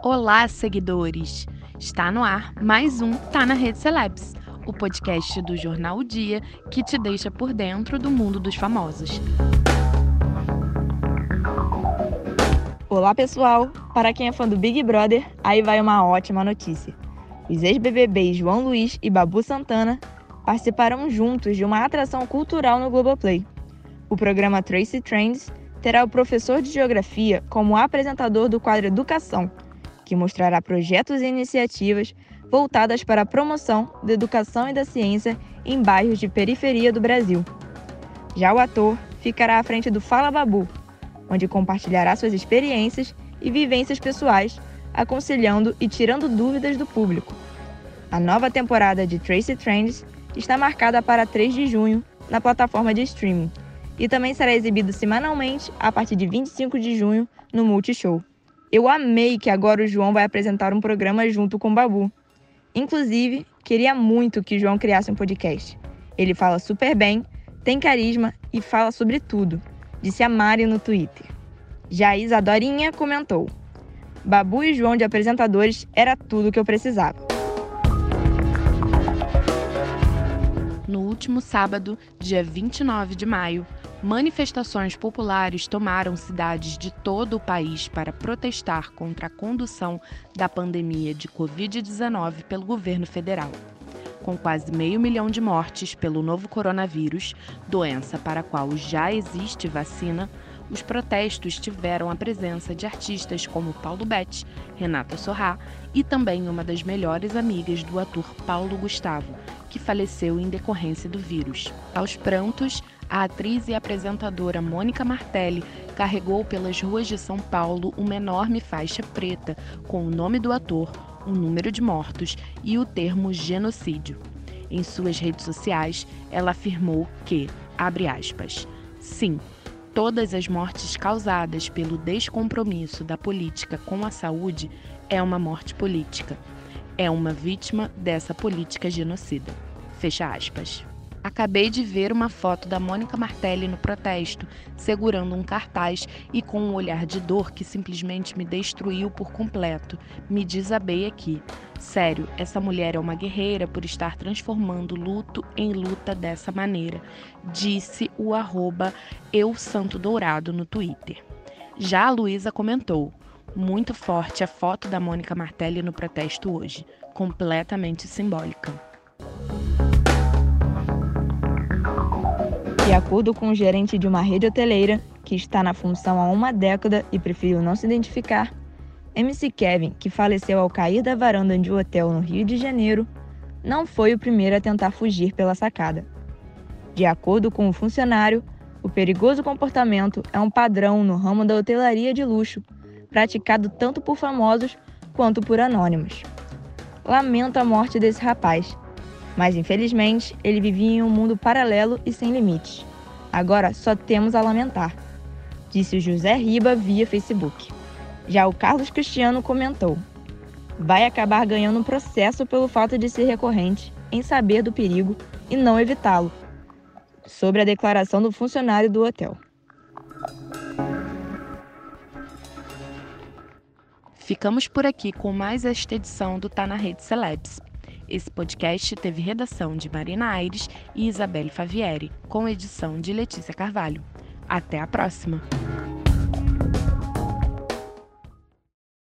Olá, seguidores! Está no ar mais um Tá na Rede Celebs, o podcast do jornal o Dia que te deixa por dentro do mundo dos famosos. Olá, pessoal! Para quem é fã do Big Brother, aí vai uma ótima notícia. Os ex-BBBs João Luiz e Babu Santana participarão juntos de uma atração cultural no Globoplay. O programa Tracy Trends terá o professor de Geografia como apresentador do quadro Educação, que mostrará projetos e iniciativas voltadas para a promoção da educação e da ciência em bairros de periferia do Brasil. Já o ator ficará à frente do Fala Babu, onde compartilhará suas experiências e vivências pessoais, aconselhando e tirando dúvidas do público. A nova temporada de Tracy Trends está marcada para 3 de junho na plataforma de streaming e também será exibido semanalmente a partir de 25 de junho no Multishow. Eu amei que agora o João vai apresentar um programa junto com o Babu. Inclusive, queria muito que o João criasse um podcast. Ele fala super bem, tem carisma e fala sobre tudo, disse a Mari no Twitter. Já Isadorinha comentou: Babu e João de apresentadores era tudo que eu precisava. No último sábado, dia 29 de maio, Manifestações populares tomaram cidades de todo o país para protestar contra a condução da pandemia de Covid-19 pelo governo federal. Com quase meio milhão de mortes pelo novo coronavírus, doença para a qual já existe vacina, os protestos tiveram a presença de artistas como Paulo Betti, Renata Sorrá e também uma das melhores amigas do ator Paulo Gustavo, que faleceu em decorrência do vírus. Aos prantos, a atriz e apresentadora Mônica Martelli carregou pelas ruas de São Paulo uma enorme faixa preta com o nome do ator, o número de mortos e o termo genocídio. Em suas redes sociais, ela afirmou que, abre aspas, sim, todas as mortes causadas pelo descompromisso da política com a saúde é uma morte política. É uma vítima dessa política genocida. Fecha aspas. Acabei de ver uma foto da Mônica Martelli no protesto, segurando um cartaz e com um olhar de dor que simplesmente me destruiu por completo. Me desabei aqui. Sério, essa mulher é uma guerreira por estar transformando luto em luta dessa maneira, disse o arroba Eu Santo Dourado no Twitter. Já a Luísa comentou: muito forte a foto da Mônica Martelli no protesto hoje, completamente simbólica. De acordo com o gerente de uma rede hoteleira, que está na função há uma década e preferiu não se identificar, MC Kevin, que faleceu ao cair da varanda de um hotel no Rio de Janeiro, não foi o primeiro a tentar fugir pela sacada. De acordo com o funcionário, o perigoso comportamento é um padrão no ramo da hotelaria de luxo, praticado tanto por famosos quanto por anônimos. Lamento a morte desse rapaz, mas infelizmente ele vivia em um mundo paralelo e sem limites. Agora só temos a lamentar, disse o José Riba via Facebook. Já o Carlos Cristiano comentou: vai acabar ganhando um processo pelo fato de ser recorrente em saber do perigo e não evitá-lo. Sobre a declaração do funcionário do hotel. Ficamos por aqui com mais esta edição do Tá na Rede Celebs. Esse podcast teve redação de Marina Aires e Isabelle Favieri, com edição de Letícia Carvalho. Até a próxima!